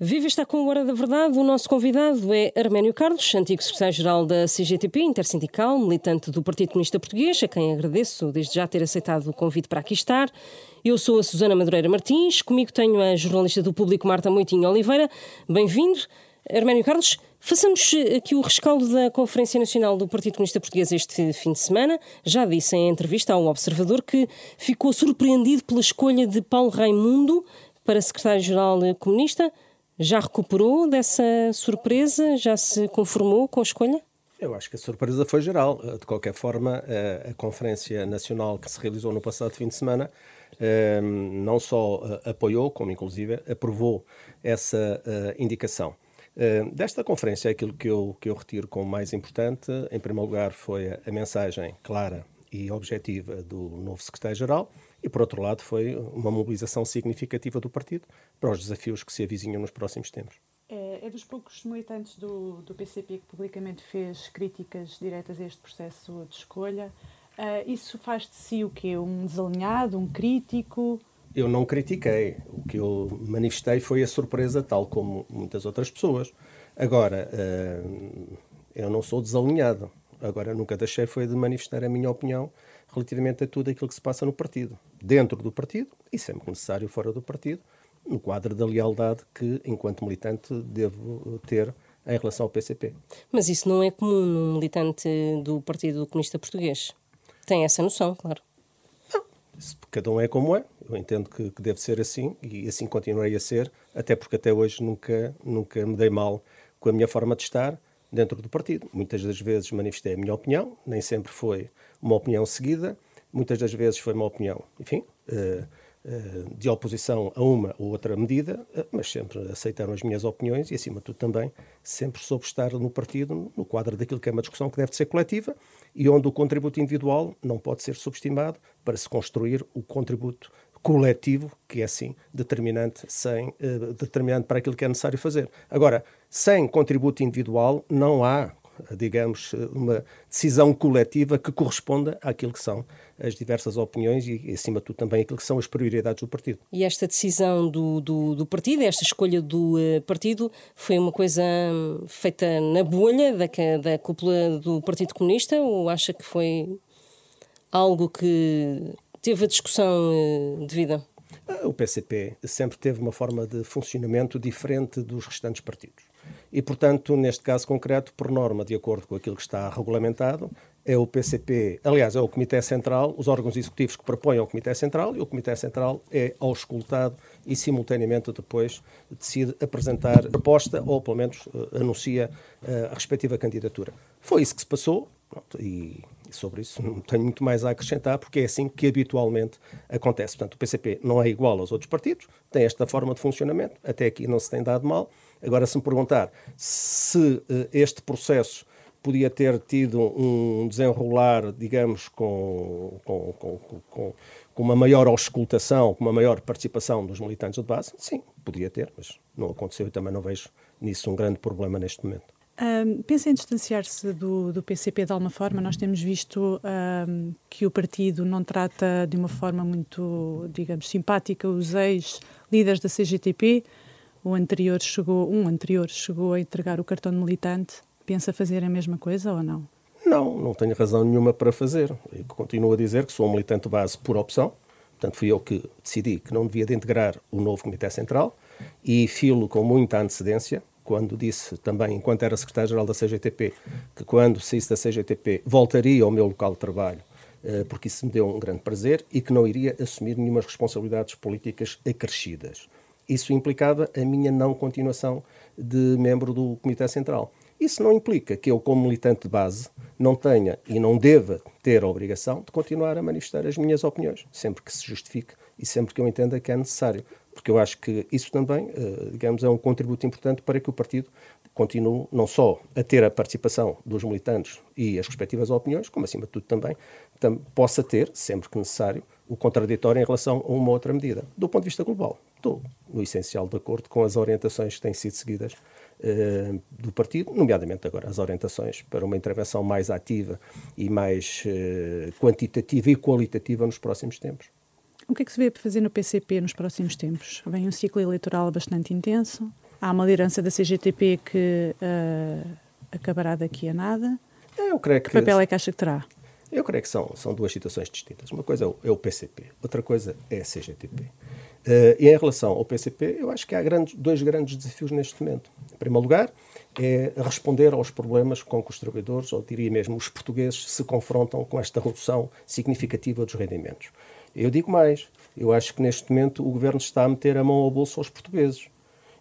Viva está com a Hora da Verdade. O nosso convidado é Arménio Carlos, antigo secretário-geral da CGTP, intersindical, militante do Partido Comunista Português, a quem agradeço desde já ter aceitado o convite para aqui estar. Eu sou a Susana Madureira Martins, comigo tenho a jornalista do Público Marta Moitinho Oliveira. Bem-vindo. Arménio Carlos, façamos aqui o rescaldo da Conferência Nacional do Partido Comunista Português este fim de semana. Já disse em entrevista ao Observador que ficou surpreendido pela escolha de Paulo Raimundo para secretário-geral comunista. Já recuperou dessa surpresa? Já se conformou com a escolha? Eu acho que a surpresa foi geral. Eh, de qualquer forma, eh, a Conferência Nacional que se realizou no passado fim de semana eh, não só apoiou, como inclusive aprovou essa indicação. Desta conferência, aquilo que eu, que eu retiro como mais importante, em primeiro lugar, foi a mensagem clara e objetiva do novo secretário-geral, e, por outro lado, foi uma mobilização significativa do partido para os desafios que se avizinham nos próximos tempos. É, é dos poucos militantes do, do PCP que publicamente fez críticas diretas a este processo de escolha. Uh, isso faz de si o quê? Um desalinhado, um crítico? Eu não critiquei. O que eu manifestei foi a surpresa, tal como muitas outras pessoas. Agora, uh, eu não sou desalinhado. Agora, nunca deixei foi de manifestar a minha opinião relativamente a tudo aquilo que se passa no partido, dentro do partido e sempre necessário fora do partido, no quadro da lealdade que, enquanto militante, devo ter em relação ao PCP. Mas isso não é comum num militante do Partido Comunista Português. Tem essa noção, claro. Não, cada um é como é. Eu entendo que, que, deve ser assim e assim continuarei a ser, até porque até hoje nunca, nunca me dei mal com a minha forma de estar dentro do partido. Muitas das vezes manifestei a minha opinião, nem sempre foi uma opinião seguida, muitas das vezes foi uma opinião, enfim, uh, uh, de oposição a uma ou outra medida, uh, mas sempre aceitaram as minhas opiniões e, acima de tudo, também sempre soube estar no partido, no quadro daquilo que é uma discussão que deve ser coletiva e onde o contributo individual não pode ser subestimado para se construir o contributo coletivo, que é assim determinante, sem, determinante para aquilo que é necessário fazer. Agora, sem contributo individual não há digamos, uma decisão coletiva que corresponda àquilo que são as diversas opiniões e, acima de tudo, também aquilo que são as prioridades do partido. E esta decisão do, do, do partido, esta escolha do uh, partido, foi uma coisa hum, feita na bolha da, da cúpula do Partido Comunista ou acha que foi algo que teve a discussão uh, devida? O PCP sempre teve uma forma de funcionamento diferente dos restantes partidos. E, portanto, neste caso concreto, por norma, de acordo com aquilo que está regulamentado, é o PCP, aliás, é o Comitê Central, os órgãos executivos que propõem ao Comitê Central, e o Comitê Central é auscultado e, simultaneamente, depois decide apresentar proposta ou, pelo menos, uh, anuncia uh, a respectiva candidatura. Foi isso que se passou, e sobre isso não tenho muito mais a acrescentar, porque é assim que habitualmente acontece. Portanto, o PCP não é igual aos outros partidos, tem esta forma de funcionamento, até aqui não se tem dado mal, Agora, se me perguntar se uh, este processo podia ter tido um desenrolar, digamos, com, com, com, com, com uma maior auscultação, com uma maior participação dos militantes de base, sim, podia ter, mas não aconteceu e também não vejo nisso um grande problema neste momento. Um, pensa em distanciar-se do, do, PCP de alguma forma? Nós temos visto um, que o partido não trata de uma forma muito, digamos, simpática os ex-líderes da CGTP, o anterior chegou, um anterior chegou a entregar o cartão de militante, pensa fazer a mesma coisa ou não? Não, não tenho razão nenhuma para fazer. Eu continuo a dizer que sou um militante base por opção, portanto fui eu que decidi que não devia de integrar o novo Comitê Central e filo com muita antecedência, quando disse também, enquanto era secretário-geral da CGTP, que quando saísse da CGTP voltaria ao meu local de trabalho, eh, porque isso me deu um grande prazer, e que não iria assumir nenhumas responsabilidades políticas acrescidas isso implicava a minha não continuação de membro do Comitê Central. Isso não implica que eu, como militante de base, não tenha e não deva ter a obrigação de continuar a manifestar as minhas opiniões, sempre que se justifique e sempre que eu entenda que é necessário. Porque eu acho que isso também, eh, digamos, é um contributo importante para que o partido continue não só a ter a participação dos militantes e as respectivas opiniões, como acima de tudo também tam possa ter, sempre que necessário, o contraditório em relação a uma outra medida. Do ponto de vista global, estou no essencial de acordo com as orientações que têm sido seguidas uh, do partido, nomeadamente agora as orientações para uma intervenção mais ativa e mais uh, quantitativa e qualitativa nos próximos tempos. O que é que se vê para fazer no PCP nos próximos tempos? Vem um ciclo eleitoral bastante intenso, há uma liderança da CGTP que uh, acabará daqui a nada. Eu creio que, que papel é que acha que terá? Eu creio que são, são duas situações distintas. Uma coisa é o, PCP, é outra coisa é a CGTP. Uh, eh, e em relação ao PCP, eu acho que há grandes, dois grandes desafios neste momento. Em primeiro lugar, é responder aos problemas com que os trabalhadores, ou diria mesmo os portugueses, se confrontam com esta redução significativa dos rendimentos. Eu digo mais, eu acho que neste momento o governo está a meter a mão ao bolso aos portugueses.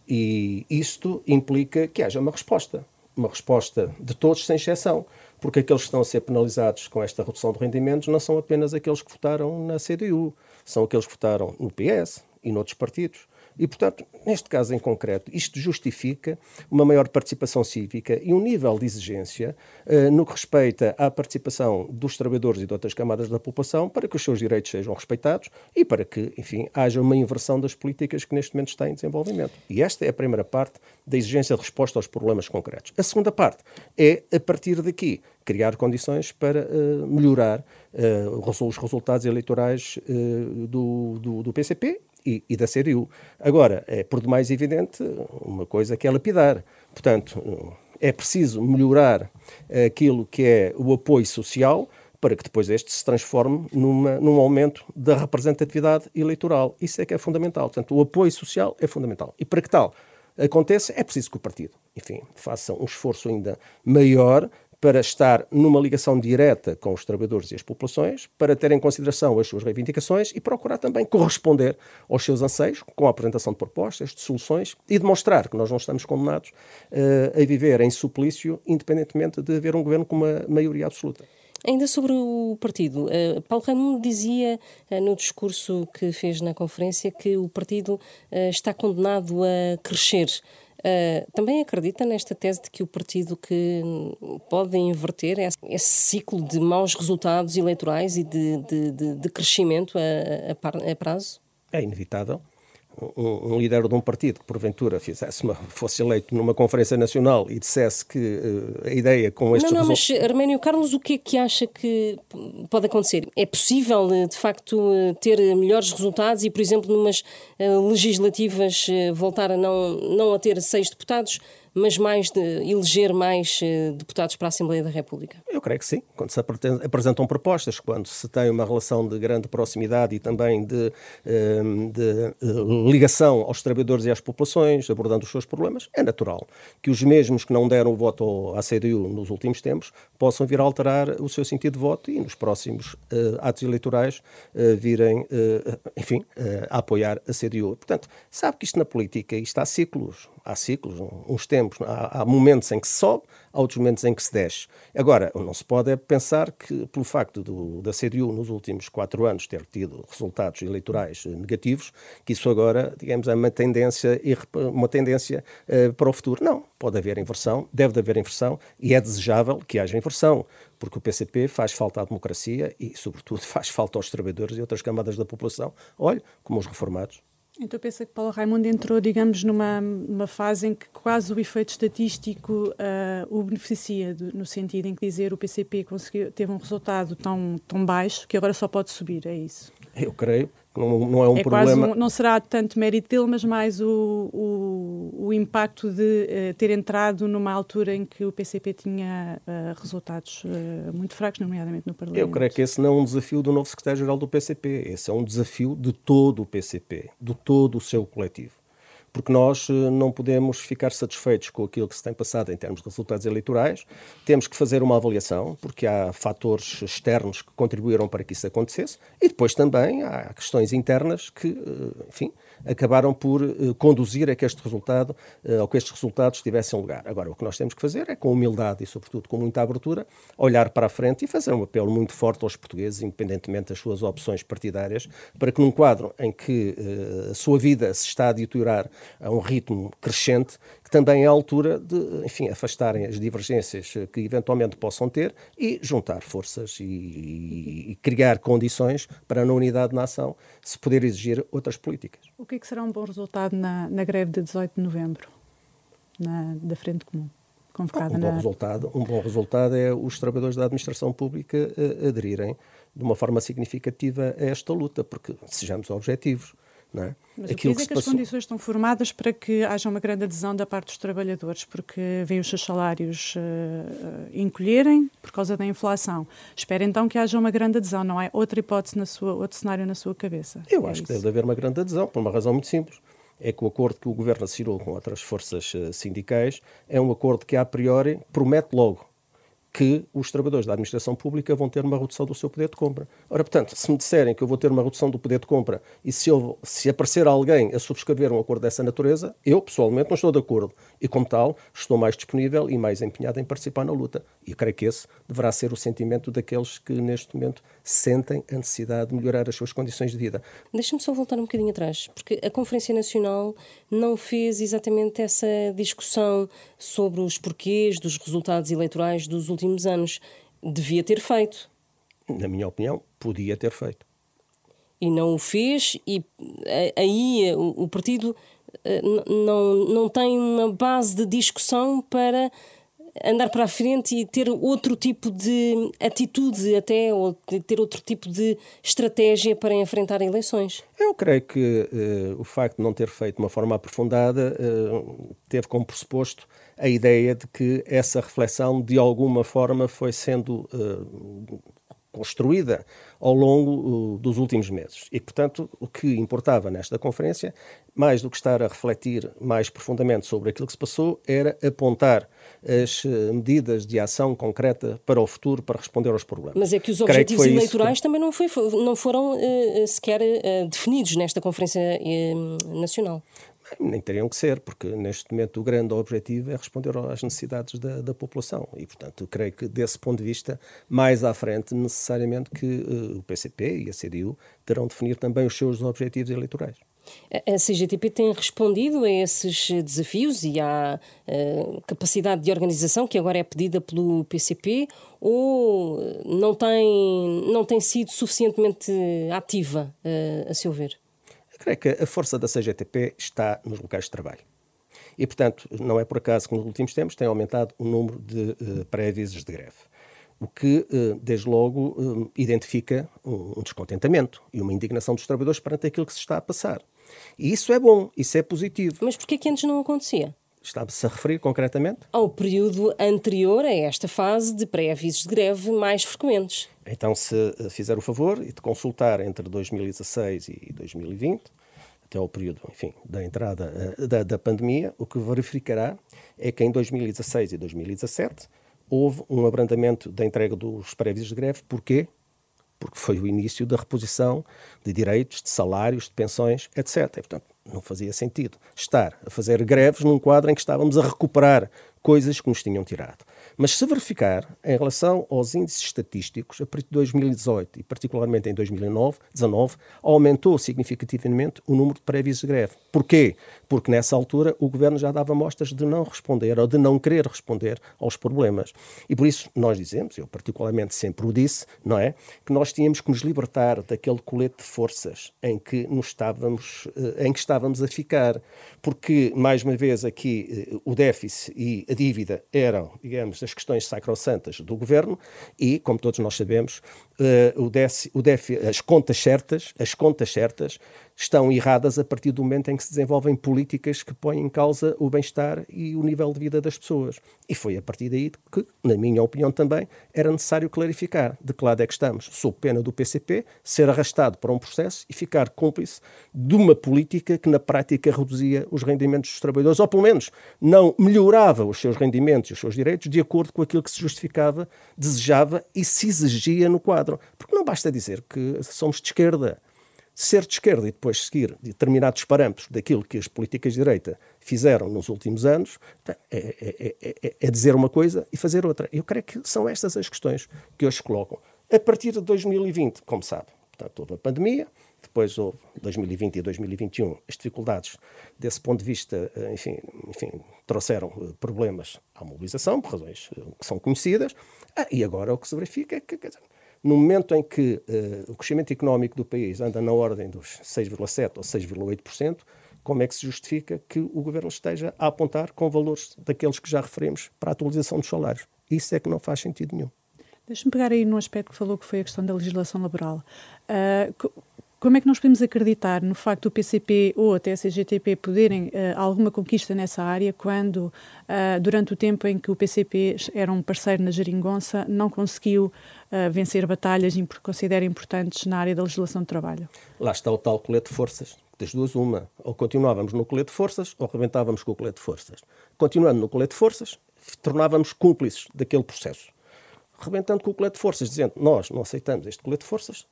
E isto implica que haja uma resposta. Uma resposta de todos, sem exceção porque aqueles que estão a ser penalizados com esta redução de rendimentos não são apenas aqueles que votaram na CDU, são aqueles que votaram no PS e noutros partidos. E, portanto, neste caso em concreto, isto justifica uma maior participação cívica e um nível de exigência uh, no que respeita à participação dos trabalhadores e de outras camadas da população para que os seus direitos sejam respeitados e para que, enfim, haja uma inversão das políticas que neste momento está em desenvolvimento. E esta é a primeira parte da exigência de resposta aos problemas concretos. A segunda parte é, a partir daqui, criar condições para uh, melhorar uh, os resultados eleitorais do, do, do, PCP e, e, da CDU. Agora, é por demais evidente uma coisa que é lapidar. Portanto, é preciso melhorar aquilo que é o apoio social para que depois este se transforme numa, num aumento da representatividade eleitoral. Isso é que é fundamental. Portanto, o apoio social é fundamental. E para que tal aconteça, é preciso que o partido, enfim, faça um esforço ainda maior para estar numa ligação direta com os trabalhadores e as populações, para ter em consideração as suas reivindicações e procurar também corresponder aos seus anseios com a apresentação de propostas, de soluções e demonstrar que nós não estamos condenados uh, a viver em suplício, independentemente de haver um governo com uma maioria absoluta. Ainda sobre o partido, uh, Paulo Raimundo dizia uh, no discurso que fez na conferência que o partido uh, está condenado a crescer. Uh, também acredita nesta tese de que o partido que pode inverter esse, esse ciclo de maus resultados eleitorais e de, de, de, de crescimento a, a prazo? É inevitável um, um, líder de um partido que porventura fizesse uma, fosse eleito numa conferência nacional e dissesse que uh, a ideia com estes Não, não, mas Arménio Carlos, o que é que acha que pode acontecer? É possível, eh, de facto, eh, ter melhores resultados e, por exemplo, numas uh, legislativas uh, voltar a não, não a ter seis deputados, mas mais de eleger mais uh, deputados para a Assembleia da República? Eu creio que sim. Quando se apresentam propostas, quando se tem uma relação de grande proximidade e também de, uh, de uh, ligação aos trabalhadores e às populações, abordando os seus problemas, é natural que os mesmos que não deram o voto à CDU nos últimos tempos possam vir a alterar o seu sentido de voto e nos próximos atos eleitorais virem, enfim, a apoiar a CDU. Portanto, sabe que isto na política, isto há ciclos, há ciclos, uns tempos, há, há, momentos em que se sobe, há outros momentos em que se desce. Agora, não se pode é pensar que, pelo facto do, da CDU nos últimos quatro anos ter tido resultados eleitorais negativos, que isso agora, digamos, é uma tendência, uma tendência uh, para o futuro. Não, pode haver inversão, deve haver inversão e é desejável que haja inversão, porque o PCP faz falta à democracia e, sobretudo, faz falta aos trabalhadores e outras camadas da população, olhe, como os reformados. Então pensa que Paulo Raimundo entrou, digamos, numa, numa fase em que quase o efeito estatístico uh, o beneficia, de, no sentido em que dizer o PCP conseguiu, teve um resultado tão, tão baixo que agora só pode subir, é isso? Eu creio, não, não é um é problema. Um, não será tanto mérito dele, mas mais o, o, o impacto de uh, ter entrado numa altura em que o PCP tinha uh, resultados uh, muito fracos, nomeadamente no Parlamento. Eu creio que esse não é um desafio do novo secretário-geral do PCP, esse é um desafio de todo o PCP, de todo o seu coletivo porque nós eh, não podemos ficar satisfeitos com aquilo que se tem passado em termos de resultados eleitorais. Temos que fazer uma avaliação, porque há fatores externos que contribuíram para que isso acontecesse, e depois também há questões internas que, eh, enfim, acabaram por uh, conduzir a que este resultado, ou que estes resultados tivessem lugar. Agora, o que nós temos que fazer é, com humildade e, sobretudo, com muita abertura, olhar para a frente e fazer um apelo muito forte aos portugueses, independentemente das suas opções partidárias, para que num quadro em que a sua vida se está a deteriorar a um ritmo crescente, que também é a altura de, enfim, afastarem as divergências que eventualmente possam ter e juntar forças e, e, e criar condições para, na unidade de nação, se poder exigir outras políticas. O que, é que será um bom resultado na, na greve de 18 de novembro, na, da Frente Comum? Convocada um, bom na... resultado, um bom resultado é os trabalhadores da administração pública uh, aderirem de uma forma significativa a esta luta, porque sejamos objetivos. É? Mas Aquilo o que diz é que, que as condições estão formadas para que haja uma grande adesão da parte dos trabalhadores, porque veem os seus salários uh, encolherem por causa da inflação. Espera então que haja uma grande adesão, não é outra hipótese, na sua, outro cenário na sua cabeça? Eu é acho isso. que deve haver uma grande adesão, por uma razão muito simples. É que o acordo que o Governo assinou com outras forças uh, sindicais é um acordo que, a priori, promete logo que os trabalhadores da administração pública vão ter uma redução do seu poder de compra. Ora, portanto, se me disserem que eu vou ter uma redução do poder de compra e se, eu, se aparecer alguém a subscrever um acordo dessa natureza, eu, pessoalmente, não estou de acordo. E, como tal, estou mais disponível e mais empenhado em participar na luta. E creio que esse deverá ser o sentimento daqueles que, neste momento, sentem a necessidade de melhorar as suas condições de vida. Deixa-me só voltar um bocadinho atrás, porque a Conferência Nacional não fez exatamente essa discussão sobre os porquês dos resultados eleitorais dos últimos últimos anos. Devia ter feito. Na minha opinião, podia ter feito. E não o fez, e aí o, o partido eh, não, não tem uma base de discussão para andar para a frente e ter outro tipo de atitude até, ou ter outro tipo de estratégia para enfrentar eleições? Eu creio que uh, o facto de não ter feito de uma forma aprofundada uh, teve como pressuposto a ideia de que essa reflexão de alguma forma foi sendo uh, construída ao longo uh, dos últimos meses. E, portanto, o que importava nesta conferência, mais do que estar a refletir mais profundamente sobre aquilo que se passou, era apontar as uh, medidas de ação concreta para o futuro para responder aos problemas. Mas é que os objetivos que eleitorais que... também não, foi, não foram uh, sequer definidos nesta Conferência Nacional nem teriam que ser, porque neste momento o grande objetivo é responder às necessidades da, da população. E, portanto, creio que desse ponto de vista, mais à frente, necessariamente que uh, o PCP e a CDU terão de definir também os seus objetivos eleitorais. A CGTP tem respondido a esses desafios e à uh, capacidade de organização que agora é pedida pelo PCP ou não tem, não tem sido suficientemente ativa, uh, a seu ver? Que a força da CGTP está nos locais de trabalho. E, portanto, não é por acaso que nos últimos tempos tem aumentado o número de uh, pré-avisos de greve. O que, uh, desde logo, uh, identifica um, um descontentamento e uma indignação dos trabalhadores perante aquilo que se está a passar. E isso é bom, isso é positivo. Mas porquê que antes não acontecia? Estava-se a referir concretamente? Ao período anterior a esta fase de pré-avisos de greve mais frequentes. Então, se fizer o favor e de consultar entre 2016 e 2020, até ao período, enfim, da entrada eh, da, da pandemia, o que verificará é que em 2016 e 2017 houve um abrandamento da entrega dos pré-avisos de greve. Porquê? Porque foi o início da reposição de direitos, de salários, de pensões, etc. E, portanto, não fazia sentido estar a fazer greves num quadro em que estávamos a recuperar coisas que nos tinham tirado. Mas se verificar, em relação aos índices estatísticos, a partir de 2018 e particularmente em 2019, aumentou significativamente o número de prévios de greve. Porquê? Porque nessa altura o governo já dava mostras de não responder ou de não querer responder aos problemas. E por isso nós dizemos, eu particularmente sempre o disse, não é? Que nós tínhamos que nos libertar daquele colete de forças em que nos estávamos, eh, em que estávamos a ficar. Porque, mais uma vez, aqui eh, o déficit e a dívida eram, digamos, as questões sacrossantas do governo e, como todos nós sabemos, uh, o o as contas certas, as contas certas estão erradas a partir do momento em que se desenvolvem políticas que põem em causa o bem-estar e o nível de vida das pessoas. E foi a partir daí que, na minha opinião também, era necessário clarificar de que lado é que estamos, sob pena do PCP, ser arrastado para um processo e ficar cúmplice de uma política que na prática reduzia os rendimentos dos trabalhadores, ou pelo menos não melhorava os seus rendimentos e os seus direitos de acordo com aquilo que se justificava, desejava e se exigia no quadro. Porque não basta dizer que somos de esquerda ser de esquerda e depois seguir determinados parâmetros daquilo que as políticas de direita fizeram nos últimos anos, é, é, é, é, dizer uma coisa e fazer outra. Eu creio que são estas as questões que hoje se colocam. A partir de 2020, como sabe, portanto, houve a pandemia, depois houve 2020 e 2021 as dificuldades desse ponto de vista, enfim, enfim trouxeram problemas à mobilização, por razões que são conhecidas, ah, e agora o que se verifica é que, dizer, no momento em que uh, o crescimento económico do país anda na ordem dos 6,7% ou 6,8%, como é que se justifica que o governo esteja a apontar com valores daqueles que já referimos para a atualização dos salários? Isso é que não faz sentido nenhum. Deixe-me pegar aí no aspecto que falou que foi a questão da legislação laboral. Uh, como é que nós podemos acreditar no facto do PCP ou até a CGTP poderem uh, alguma conquista nessa área quando, uh, durante o tempo em que o PCP era um parceiro na geringonça, não conseguiu uh, vencer batalhas que considera importantes na área da legislação de trabalho? Lá está o tal colete de forças. Das duas, uma. Ou continuávamos no colete de forças ou rebentávamos com o colete de forças. Continuando no colete de forças, tornávamos cúmplices daquele processo. Rebentando com o colete de forças, dizendo nós não aceitamos este colete de forças,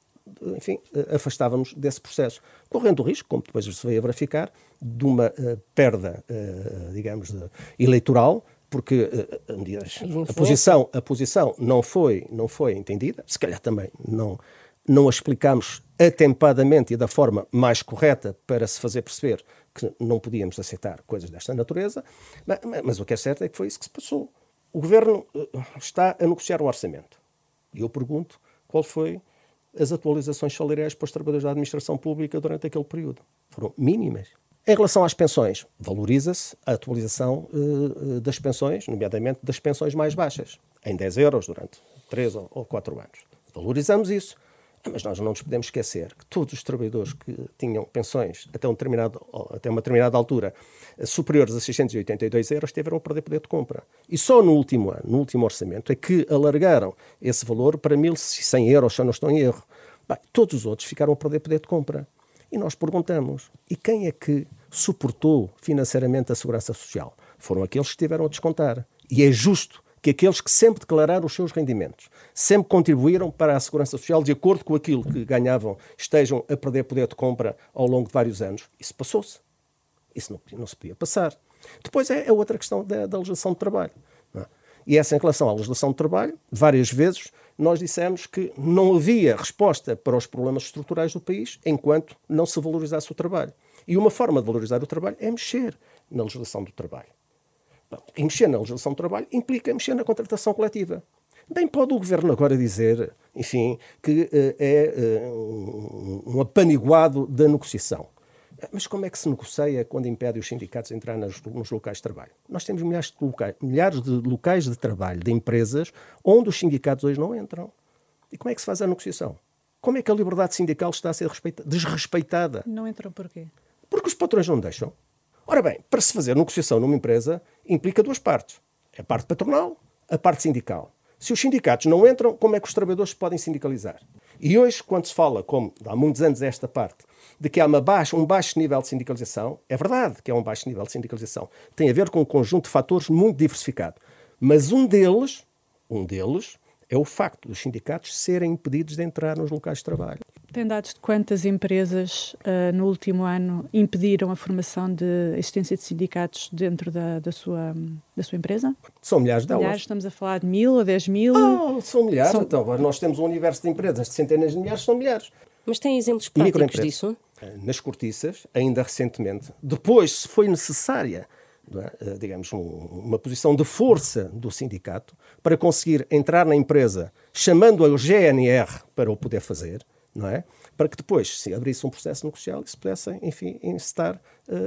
enfim, afastávamos desse processo, correndo o risco, como depois se veio a verificar, de uma uh, perda, uh, digamos, eleitoral, porque uh, a posição, a posição não foi, não foi entendida, se calhar também não, não a explicámos atempadamente e da forma mais correta para se fazer perceber que não podíamos aceitar coisas desta natureza, mas, mas o que é certo é que foi isso que se passou. O governo está a negociar um orçamento. E eu pergunto qual foi as atualizações salariais para os trabalhadores da administração pública durante aquele período. Foram mínimas. Em relação às pensões, valoriza-se a atualização uh, das pensões, nomeadamente das pensões mais baixas, em 10 euros durante 3 ou 4 anos. Valorizamos isso. Mas nós não nos podemos esquecer que todos os trabalhadores que tinham pensões até, um determinado, até uma determinada altura superiores a 682 euros tiveram a perder poder de compra. E só no último ano, no último orçamento, é que alargaram esse valor para 1.100 euros, se eu não estou em erro. Bem, todos os outros ficaram a perder poder de compra. E nós perguntamos: e quem é que suportou financeiramente a segurança social? Foram aqueles que tiveram a descontar. E é justo que aqueles que sempre declararam os seus rendimentos, sempre contribuíram para a segurança social de acordo com aquilo que ganhavam, estejam a perder poder de compra ao longo de vários anos. Isso passou-se. Isso não, não, se podia passar. Depois é, é outra questão da, da legislação de trabalho. É? E essa, em relação à legislação de trabalho, várias vezes nós dissemos que não havia resposta para os problemas estruturais do país enquanto não se valorizasse o trabalho. E uma forma de valorizar o trabalho é mexer na legislação do trabalho. Mexer na legislação do trabalho implica mexer na contratação coletiva. Bem pode o governo agora dizer, enfim, que uh, é uh, um apaniguado da negociação. Mas como é que se negocia quando impede os sindicatos entrar nos, nos locais de trabalho? Nós temos milhares de, locais, milhares de locais de trabalho, de empresas, onde os sindicatos hoje não entram. E como é que se faz a negociação? Como é que a liberdade sindical está a ser desrespeitada? Não entram porquê? Porque os patrões não deixam. Ora bem, para se fazer negociação numa empresa, implica duas partes. A parte patronal, a parte sindical. Se os sindicatos não entram, como é que os trabalhadores podem sindicalizar? E hoje, quando se fala, como há muitos anos esta parte, de que há uma baixa, um baixo nível de sindicalização, é verdade que é um baixo nível de sindicalização. Tem a ver com um conjunto de fatores muito diversificado. Mas um deles, um deles, é o facto dos sindicatos serem impedidos de entrar nos locais de trabalho. Tem dados de quantas empresas uh, no último ano impediram a formação de existência de sindicatos dentro da, da, sua, da sua empresa? São milhares delas. Milhares, estamos a falar de mil ou dez mil? Oh, são milhares. São... Então, nós temos um universo de empresas de centenas de milhares, são milhares. Mas tem exemplos práticos disso? Eh, nas cortiças, ainda recentemente, depois, se foi necessária é? digamos, um, uma posição de força do sindicato para conseguir entrar na empresa chamando ao GNR para o poder fazer, não é? para que depois se abrisse um processo negocial e se pudessem, enfim, encetar uh,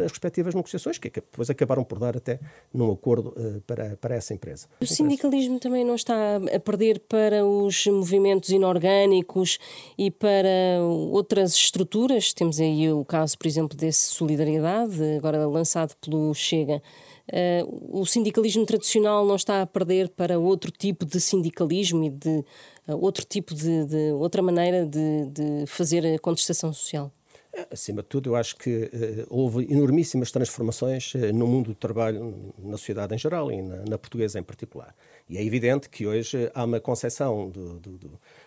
as respectivas negociações, que depois acabaram por dar até num acordo uh, para, para essa empresa. O sindicalismo também não está a perder para os movimentos inorgânicos e para outras estruturas? Temos aí o caso, por exemplo, desse Solidariedade, agora lançado pelo Chega. Uh, o sindicalismo tradicional não está a perder para outro tipo de sindicalismo e de uh, outro tipo de, de outra maneira de, de, fazer a contestação social? Acima de tudo, eu acho que uh, houve enormíssimas transformações no mundo do trabalho, na sociedade em geral e na, na, portuguesa em particular. E é evidente que hoje há uma concepção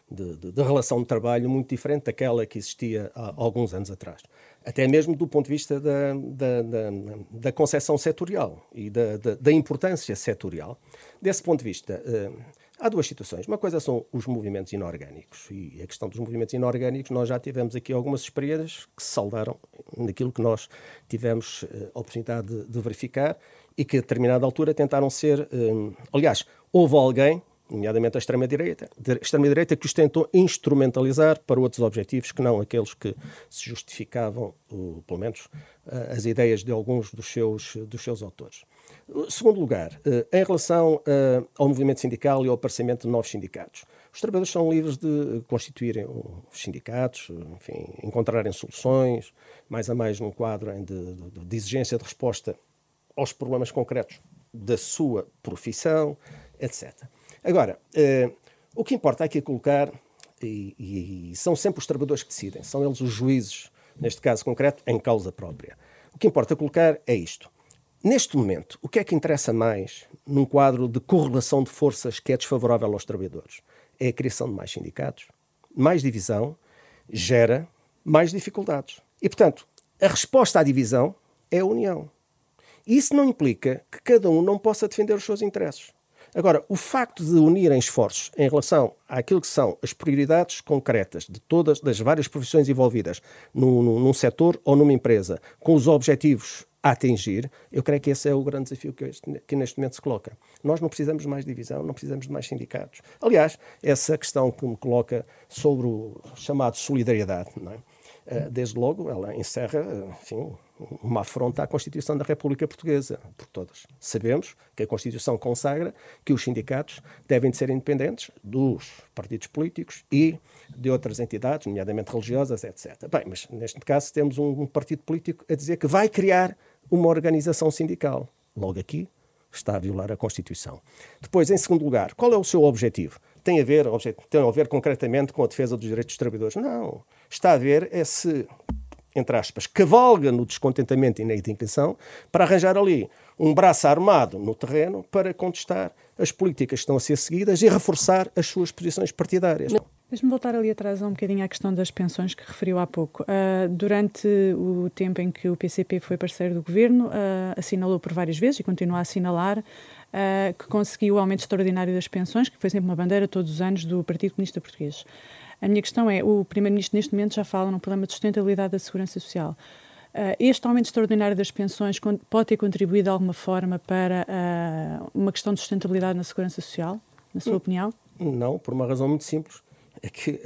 de, relação de trabalho muito diferente daquela que existia há alguns anos atrás até mesmo do ponto de vista da, da, da, da concepção setorial e da, da, da, importância setorial. Desse ponto de vista, uh, há duas situações. Uma coisa são os movimentos inorgânicos, e a questão dos movimentos inorgânicos, nós já tivemos aqui algumas experiências que se saldaram naquilo que nós tivemos a oportunidade de, de, verificar e que a determinada altura tentaram ser. Uh, aliás, houve alguém nomeadamente a extrema-direita, extrema-direita que os tentou instrumentalizar para outros objetivos que não aqueles que se justificavam, pelo menos, eh, as ideias de alguns dos seus, dos seus autores. Segundo lugar, eh, em relação eh, ao movimento sindical e ao aparecimento de novos sindicatos, os trabalhadores são livres de constituírem os sindicatos, enfim, encontrarem soluções, mais a mais num quadro de, de, de exigência de resposta aos problemas concretos da sua profissão, etc. Agora, o que importa aqui é colocar, e, e, são sempre os trabalhadores que decidem, são eles os juízes, neste caso concreto, em causa própria. O que importa colocar é isto. Neste momento, o que é que interessa mais num quadro de correlação de forças que é desfavorável aos trabalhadores? É a criação de mais sindicatos, mais divisão, gera mais dificuldades. E, portanto, a resposta à divisão é a união. Isso não implica que cada um não possa defender os seus interesses. Agora, o facto de unirem esforços em relação àquilo que são as prioridades concretas de todas, das várias profissões envolvidas num, num, num setor ou numa empresa, com os objetivos a atingir, eu creio que esse é o grande desafio que, este, que, neste momento se coloca. Nós não precisamos de mais divisão, não precisamos de mais sindicatos. Aliás, essa questão que me coloca sobre o chamado solidariedade, é? Eh, desde logo, ela encerra, enfim, uma afronta à Constituição da República Portuguesa, por todas. Sabemos que a Constituição consagra que os sindicatos devem de ser independentes dos partidos políticos e de outras entidades, nomeadamente religiosas, etc. Bem, mas neste caso temos um, partido político a dizer que vai criar uma organização sindical. Logo aqui está a violar a Constituição. Depois, em segundo lugar, qual é o seu objetivo? Tem a ver, tem a ver concretamente com a defesa dos direitos dos trabalhadores? Não está a ver é se, entre aspas, cavalga no descontentamento e na indignação para arranjar ali um braço armado no terreno para contestar as políticas que estão a ser seguidas e reforçar as suas posições partidárias. Deixe-me voltar ali atrás um bocadinho à questão das pensões que referiu há pouco. Uh, durante o tempo em que o PCP foi parceiro do governo, uh, assinalou por várias vezes e continua a assinalar uh, que conseguiu o aumento extraordinário das pensões, que foi sempre uma bandeira todos os anos do Partido Comunista Português. A minha questão é: o Primeiro-Ministro, neste momento, já fala num problema de sustentabilidade da segurança social. Este aumento extraordinário das pensões pode ter contribuído de alguma forma para uma questão de sustentabilidade na segurança social, na sua hum, opinião? Não, por uma razão muito simples. É que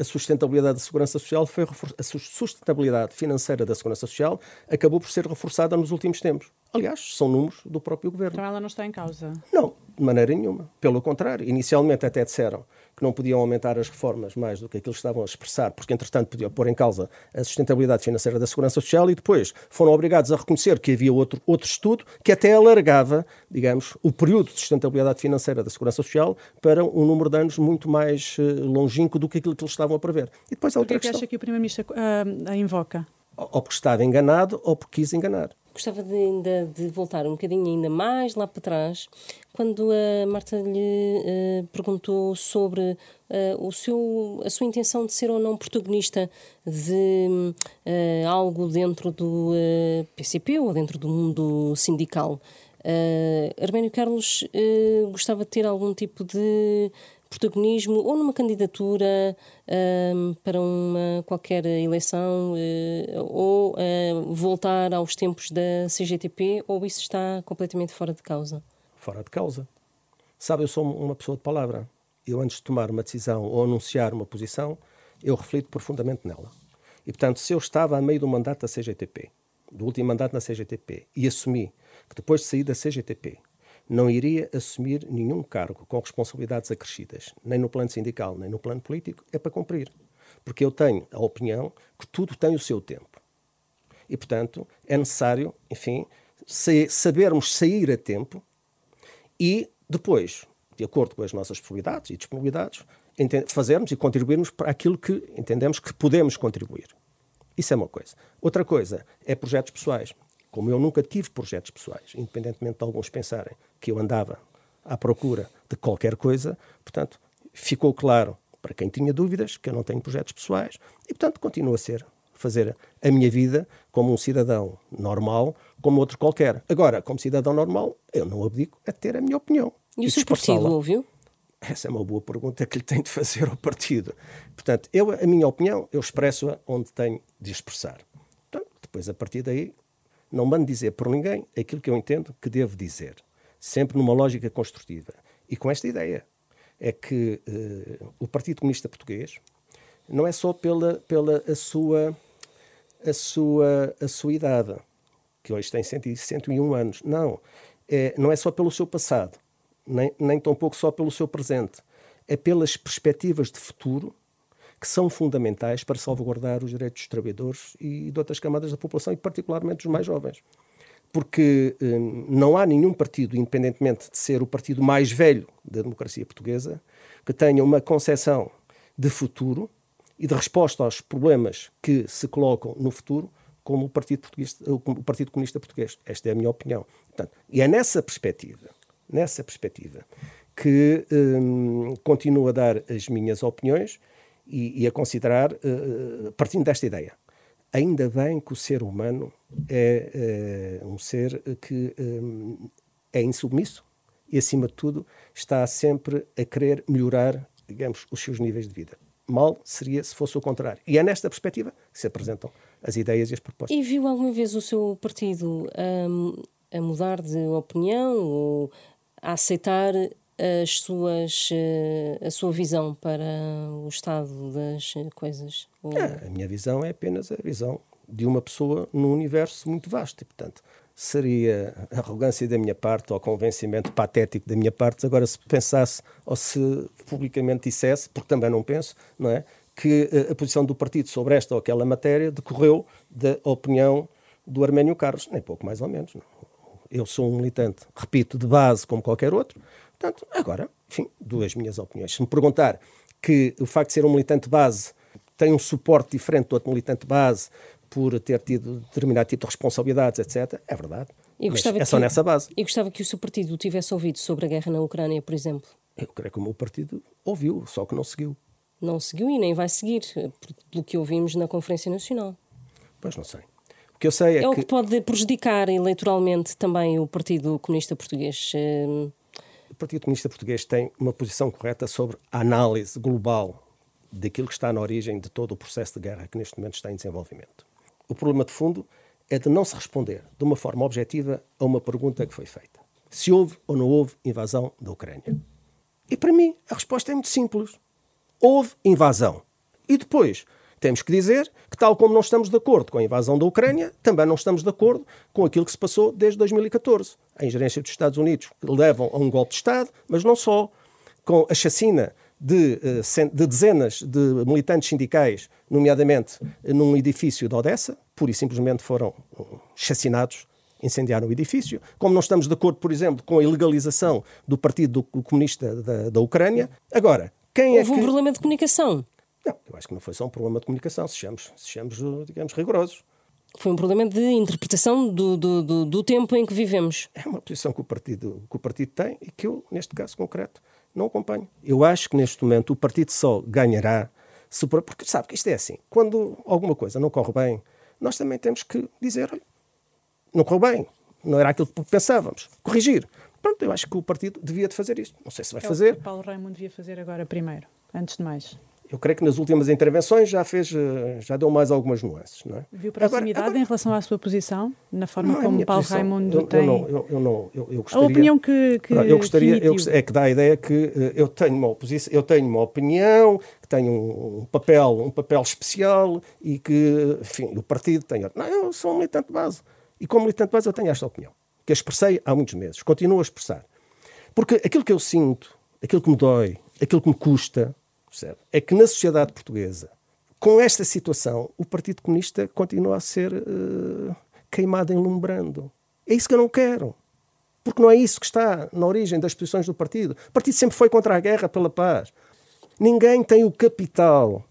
a sustentabilidade da segurança social foi a sustentabilidade financeira da segurança social acabou por ser reforçada nos últimos tempos. Aliás, são números do próprio governo. Então ela não está em causa? Não, de maneira nenhuma. Pelo contrário, inicialmente até disseram que não podiam aumentar as reformas mais do que aquilo que estavam a expressar, porque entretanto podiam pôr em causa a sustentabilidade financeira da Segurança Social e depois foram obrigados a reconhecer que havia outro, outro estudo que até alargava, digamos, o período de sustentabilidade financeira da Segurança Social para um número de anos muito mais uh, longínquo do que aquilo que eles estavam a prever. E depois há outra Por que questão. acha que o Primeiro-Ministro uh, a invoca? Ou porque estava enganado ou porque quis enganar. Gostava de, ainda de voltar um bocadinho ainda mais lá para trás, quando a Marta lhe uh, perguntou sobre uh, o seu, a sua intenção de ser ou não protagonista de uh, algo dentro do PCP ou dentro do mundo sindical. Arménio Carlos gostava de ter algum tipo de protagonismo ou numa candidatura um, para uma qualquer eleição uh, ou uh, voltar aos tempos da CGTP ou isso está completamente fora de causa? Fora de causa. Sabe, eu sou uma pessoa de palavra. Eu, antes de tomar uma decisão ou anunciar uma posição, eu reflito profundamente nela. E, portanto, se eu estava a meio do mandato da CGTP, do último mandato na CGTP, e assumi que depois de sair da CGTP não iria assumir nenhum cargo com responsabilidades acrescidas, nem no plano sindical, nem no plano político, é para cumprir. Porque eu tenho a opinião que tudo tem o seu tempo. E, portanto, é necessário, enfim, sabermos sair a tempo e depois, de acordo com as nossas possibilidades e disponibilidades, fazermos e contribuirmos para aquilo que entendemos que podemos contribuir. Isso é uma coisa. Outra coisa é projetos pessoais. Como eu nunca tive projetos pessoais, independentemente de alguns pensarem que eu andava à procura de qualquer coisa, portanto, ficou claro para quem tinha dúvidas que eu não tenho projetos pessoais e, portanto, continuo a ser fazer a minha vida como um cidadão normal, como outro qualquer. Agora, como cidadão normal, eu não abdico a ter a minha opinião. E, e o seu partido ouviu? Essa é uma boa pergunta que lhe tenho de fazer ao partido. Portanto, eu, a minha opinião, eu expresso-a onde tenho de expressar. Portanto, depois, a partir daí, não mando dizer por ninguém aquilo que eu entendo que devo dizer. Sempre numa lógica construtiva. E com esta ideia. É que uh, o Partido Comunista Português não é só pela, pela a sua a sua, a sua idade, que hoje tem 101 anos. Não, é, não é só pelo seu passado, nem, nem tampouco só pelo seu presente. É pelas perspectivas de futuro que são fundamentais para salvaguardar os direitos dos trabalhadores e de outras camadas da população, e particularmente dos mais jovens. Porque hum, não há nenhum partido, independentemente de ser o partido mais velho da democracia portuguesa, que tenha uma concepção de futuro e de resposta aos problemas que se colocam no futuro, como o Partido, Português, o Partido Comunista Português. Esta é a minha opinião. Portanto, e é nessa perspectiva, nessa perspectiva, que hum, continuo a dar as minhas opiniões e, e a considerar, uh, partindo desta ideia. Ainda bem que o ser humano é, é um ser que é insubmisso e, acima de tudo, está sempre a querer melhorar, digamos, os seus níveis de vida mal seria se fosse o contrário. E é nesta perspectiva que se apresentam as ideias e as propostas. E viu alguma vez o seu partido um, a mudar de opinião ou a aceitar as suas, eh, a sua visão para o estado das coisas? Ou... É, a minha visão é apenas a visão de uma pessoa num universo muito vasto e, portanto, seria arrogância da minha parte ou convencimento patético da minha parte agora se pensasse ou se publicamente dissesse, porque também não penso, não é, que eh, a posição do partido sobre esta ou aquela matéria decorreu da opinião do Arménio Carlos, nem pouco mais ou menos. Não. Eu sou um militante, repito, de base como qualquer outro. Portanto, agora, enfim, duas minhas opiniões. Se me perguntar que o facto de ser um militante base tem um suporte diferente do outro militante base por ter tido determinado tipo de responsabilidades, etc. É verdade. E Mas é só que, nessa base. E gostava que o seu partido tivesse ouvido sobre a guerra na Ucrânia, por exemplo. Eu creio que o meu partido ouviu, só que não seguiu. Não seguiu e nem vai seguir, pelo que ouvimos na Conferência Nacional. Pois não sei. O que eu sei é, é o que pode prejudicar eleitoralmente também o Partido Comunista Português. Hum. Partido Comunista Português tem uma posição correta sobre a análise global daquilo que está na origem de todo o processo de guerra que neste momento está em desenvolvimento. O problema de fundo é de não se responder de uma forma objetiva a uma pergunta que foi feita: se houve ou não houve invasão da Ucrânia. E para mim a resposta é muito simples: houve invasão. E depois temos que dizer que, tal como não estamos de acordo com a invasão da Ucrânia, também não estamos de acordo com aquilo que se passou desde 2014. A ingerência dos Estados Unidos que levam a um golpe de Estado, mas não só. Com a chacina de, eh, de dezenas de militantes sindicais, nomeadamente num edifício de Odessa, pura e simplesmente foram eh, chacinados, incendiaram o edifício. Como não estamos de acordo, por exemplo, com a ilegalização do Partido Comunista da, da Ucrânia. Agora, quem Houve é que... um problema de comunicação? Não, eu acho que não foi só um problema de comunicação, sejamos, sejamos digamos, rigorosos. Foi um problema de interpretação do, do, do, do, tempo em que vivemos. É uma posição que o, partido, que o partido tem e que eu, neste caso concreto, não acompanho. Eu acho que neste momento o partido só ganhará se, porque sabe que isto é assim. Quando alguma coisa não corre bem, nós também temos que dizer: olha, não correu bem, não era aquilo que pensávamos, corrigir. Pronto, eu acho que o partido devia de fazer isto. Não sei se vai é fazer. O Paulo Raimundo devia fazer agora primeiro, antes de mais. Eu creio que nas últimas intervenções já fez, eh, já deu mais algumas nuances. Não é? Viu proximidade agora, agora, em relação à sua posição, na forma é como Paulo posição. Raimundo eu, tem. Eu não, eu, eu não, eu, eu gostaria. A opinião que. que eu gostaria, que eu, é que dá a ideia que uh, eu tenho uma oposição, eu tenho uma opinião, que tenho um, um, papel, um papel especial e que, enfim, o partido tem. Não, eu sou um militante de base. E como militante de base eu tenho esta opinião, que expressei há muitos meses, continuo a expressar. Porque aquilo que eu sinto, aquilo que me dói, aquilo que me custa, Percebe? É que na sociedade portuguesa, com esta situação, o Partido Comunista continua a ser uh, queimado enlumbrando. É isso que eu não quero. Porque não é isso que está na origem das posições do partido. O partido sempre foi contra a guerra pela paz. Ninguém tem o capital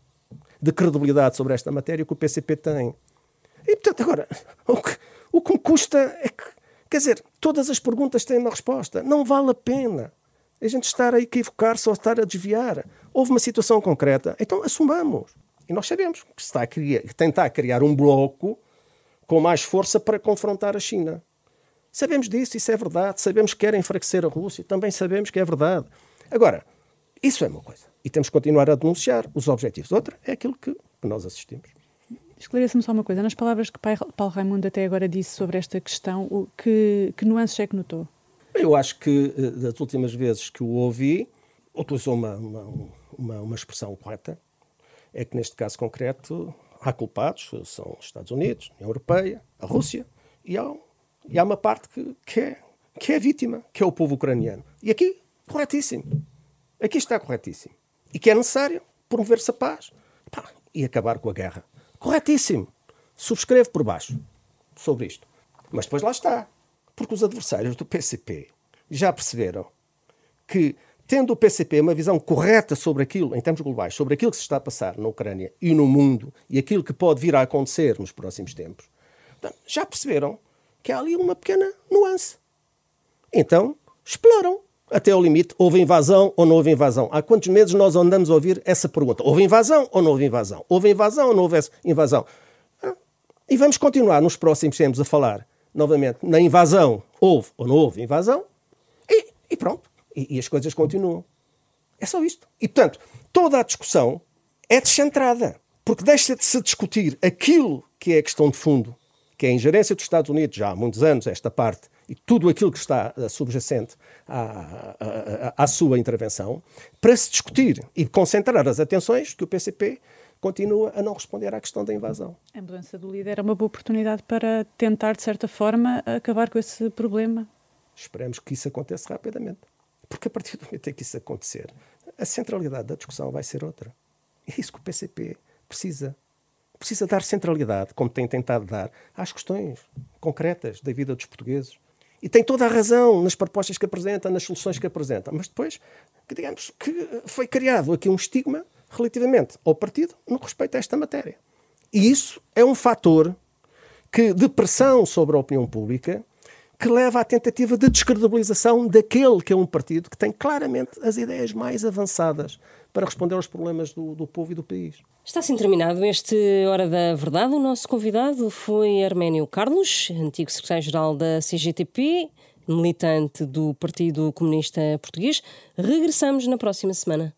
de credibilidade sobre esta matéria que o PCP tem. E, portanto, agora, o que, o que me custa é que, quer dizer, todas as perguntas têm uma resposta. Não vale a pena a gente estar a equivocar-se ou estar a desviar. Houve uma situação concreta, então assumamos. E nós sabemos que se está a criar, tentar criar um bloco com mais força para confrontar a China. Sabemos disso, isso é verdade. Sabemos que querem enfraquecer a Rússia, também sabemos que é verdade. Agora, isso é uma coisa. E temos que continuar a denunciar os objetivos. Outra é aquilo que nós assistimos. Esclareça-me só uma coisa. Nas palavras que Paulo Raimundo até agora disse sobre esta questão, que, que nuances é que notou? Eu acho que eh, das últimas vezes que o ouvi, utilizou uma, uma, uma, uma expressão correta. É que neste caso concreto há culpados, são os Estados Unidos, a União Europeia, a Rússia, e há, e há uma parte que, que, é, que é vítima, que é o povo ucraniano. E aqui, corretíssimo. Aqui está corretíssimo. E que é necessário promover-se a paz pá, e acabar com a guerra. Corretíssimo. Subscrevo por baixo sobre isto. Mas depois lá está. Porque os adversários do PCP já perceberam que, tendo o PCP uma visão correta sobre aquilo, em termos globais, sobre aquilo que se está a passar na Ucrânia e no mundo e aquilo que pode vir a acontecer nos próximos tempos, já perceberam que há ali uma pequena nuance. Então, exploram até ao limite, houve invasão ou não houve invasão? Há quantos meses nós andamos a ouvir essa pergunta? Houve invasão ou não houve invasão? Houve invasão ou não houve invasão? E vamos continuar nos próximos tempos a falar novamente, na invasão, houve ou não houve invasão, e, e pronto. E, e, as coisas continuam. É só isto. E, portanto, toda a discussão é descentrada, porque deixa de se discutir aquilo que é a questão de fundo, que é a ingerência dos Estados Unidos, já há muitos anos, esta parte, e tudo aquilo que está uh, subjacente à, à, à, sua intervenção, para se discutir e concentrar as atenções que o PCP continua a não responder à questão da invasão. A mudança do líder é uma boa oportunidade para tentar, de certa forma, acabar com esse problema. Esperemos que isso aconteça rapidamente. Porque a partir do momento em que isso acontecer, a centralidade da discussão vai ser outra. É isso que o PCP precisa. Precisa dar centralidade, como tem tentado dar, às questões concretas da vida dos portugueses. E tem toda a razão nas propostas que apresenta, nas soluções que apresenta. Mas depois, que digamos que foi criado aqui um estigma relativamente ao partido no respeito a esta matéria. E isso é um fator que, de pressão sobre a opinião pública que leva à tentativa de descredibilização daquele que é um partido que tem claramente as ideias mais avançadas para responder aos problemas do, do povo e do país. Está assim terminado este Hora da Verdade. O nosso convidado foi Arménio Carlos, antigo secretário-geral da CGTP, militante do Partido Comunista Português. Regressamos na próxima semana.